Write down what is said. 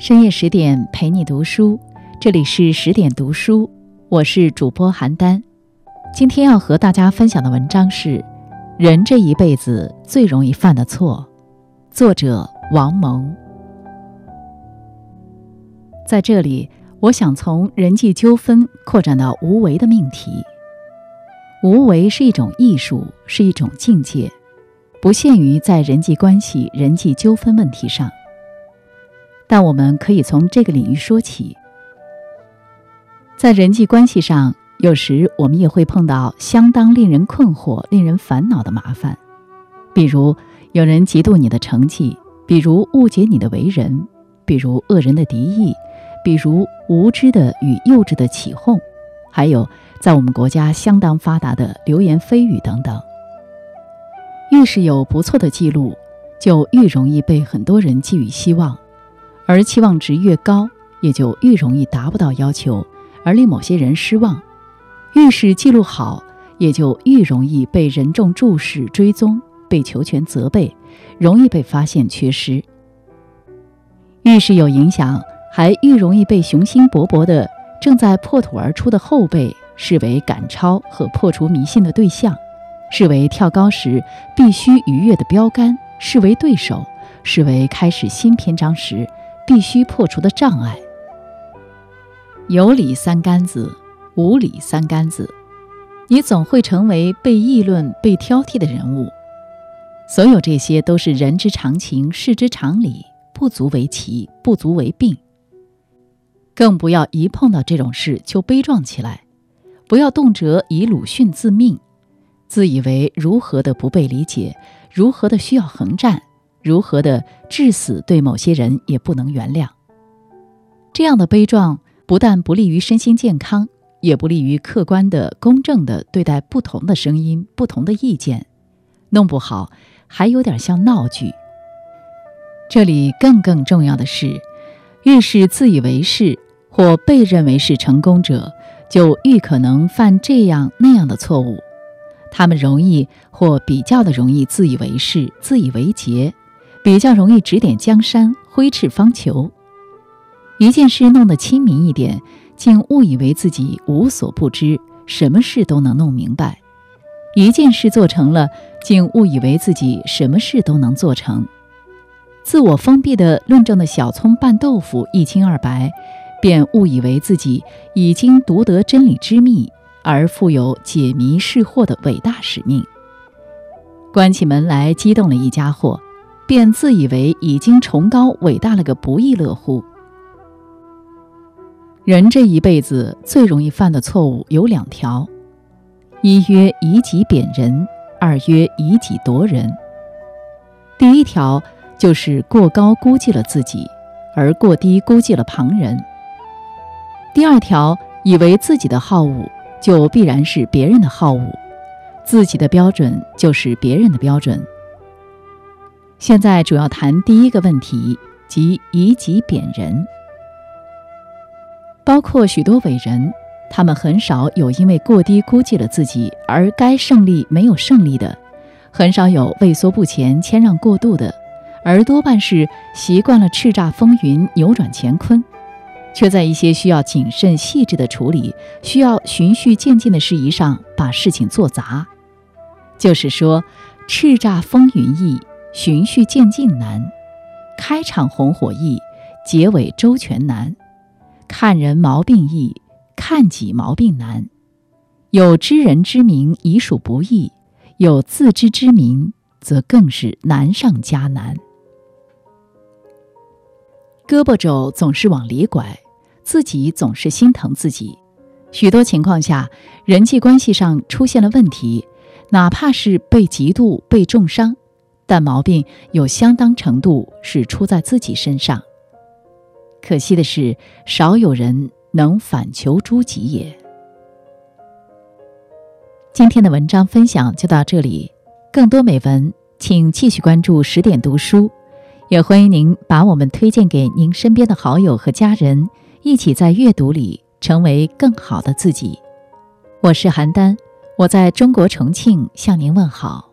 深夜十点陪你读书，这里是十点读书，我是主播邯郸。今天要和大家分享的文章是《人这一辈子最容易犯的错》，作者王蒙。在这里，我想从人际纠纷扩展到无为的命题。无为是一种艺术，是一种境界，不限于在人际关系、人际纠纷问题上。但我们可以从这个领域说起。在人际关系上，有时我们也会碰到相当令人困惑、令人烦恼的麻烦，比如有人嫉妒你的成绩，比如误解你的为人，比如恶人的敌意，比如无知的与幼稚的起哄，还有在我们国家相当发达的流言蜚语等等。越是有不错的记录，就越容易被很多人寄予希望。而期望值越高，也就越容易达不到要求，而令某些人失望。越是记录好，也就越容易被人众注视、追踪，被求全责备，容易被发现缺失。越是有影响，还越容易被雄心勃勃的正在破土而出的后辈视为赶超和破除迷信的对象，视为跳高时必须逾越的标杆，视为对手，视为开始新篇章时。必须破除的障碍，有理三杆子，无理三杆子，你总会成为被议论、被挑剔的人物。所有这些都是人之常情，事之常理，不足为奇，不足为病。更不要一碰到这种事就悲壮起来，不要动辄以鲁迅自命，自以为如何的不被理解，如何的需要横战。如何的至死对某些人也不能原谅，这样的悲壮不但不利于身心健康，也不利于客观的、公正的对待不同的声音、不同的意见，弄不好还有点像闹剧。这里更更重要的是，越是自以为是或被认为是成功者，就愈可能犯这样那样的错误。他们容易或比较的容易自以为是、自以为杰。比较容易指点江山、挥斥方遒，一件事弄得亲民一点，竟误以为自己无所不知，什么事都能弄明白；一件事做成了，竟误以为自己什么事都能做成。自我封闭的论证的小葱拌豆腐一清二白，便误以为自己已经独得真理之秘，而负有解谜释惑的伟大使命。关起门来，激动了一家伙。便自以为已经崇高伟大了个不亦乐乎。人这一辈子最容易犯的错误有两条：一曰以己贬人，二曰以己夺人。第一条就是过高估计了自己，而过低估计了旁人；第二条，以为自己的好恶就必然是别人的好恶，自己的标准就是别人的标准。现在主要谈第一个问题，即以己贬人。包括许多伟人，他们很少有因为过低估计了自己而该胜利没有胜利的，很少有畏缩不前、谦让过度的，而多半是习惯了叱咤风云、扭转乾坤，却在一些需要谨慎细致的处理、需要循序渐进的事宜上把事情做砸。就是说，叱咤风云易。循序渐进难，开场红火易，结尾周全难；看人毛病易，看己毛病难。有知人之明已属不易，有自知之明则更是难上加难。胳膊肘总是往里拐，自己总是心疼自己。许多情况下，人际关系上出现了问题，哪怕是被嫉妒、被重伤。但毛病有相当程度是出在自己身上。可惜的是，少有人能反求诸己也。今天的文章分享就到这里，更多美文请继续关注十点读书，也欢迎您把我们推荐给您身边的好友和家人，一起在阅读里成为更好的自己。我是邯郸，我在中国重庆向您问好。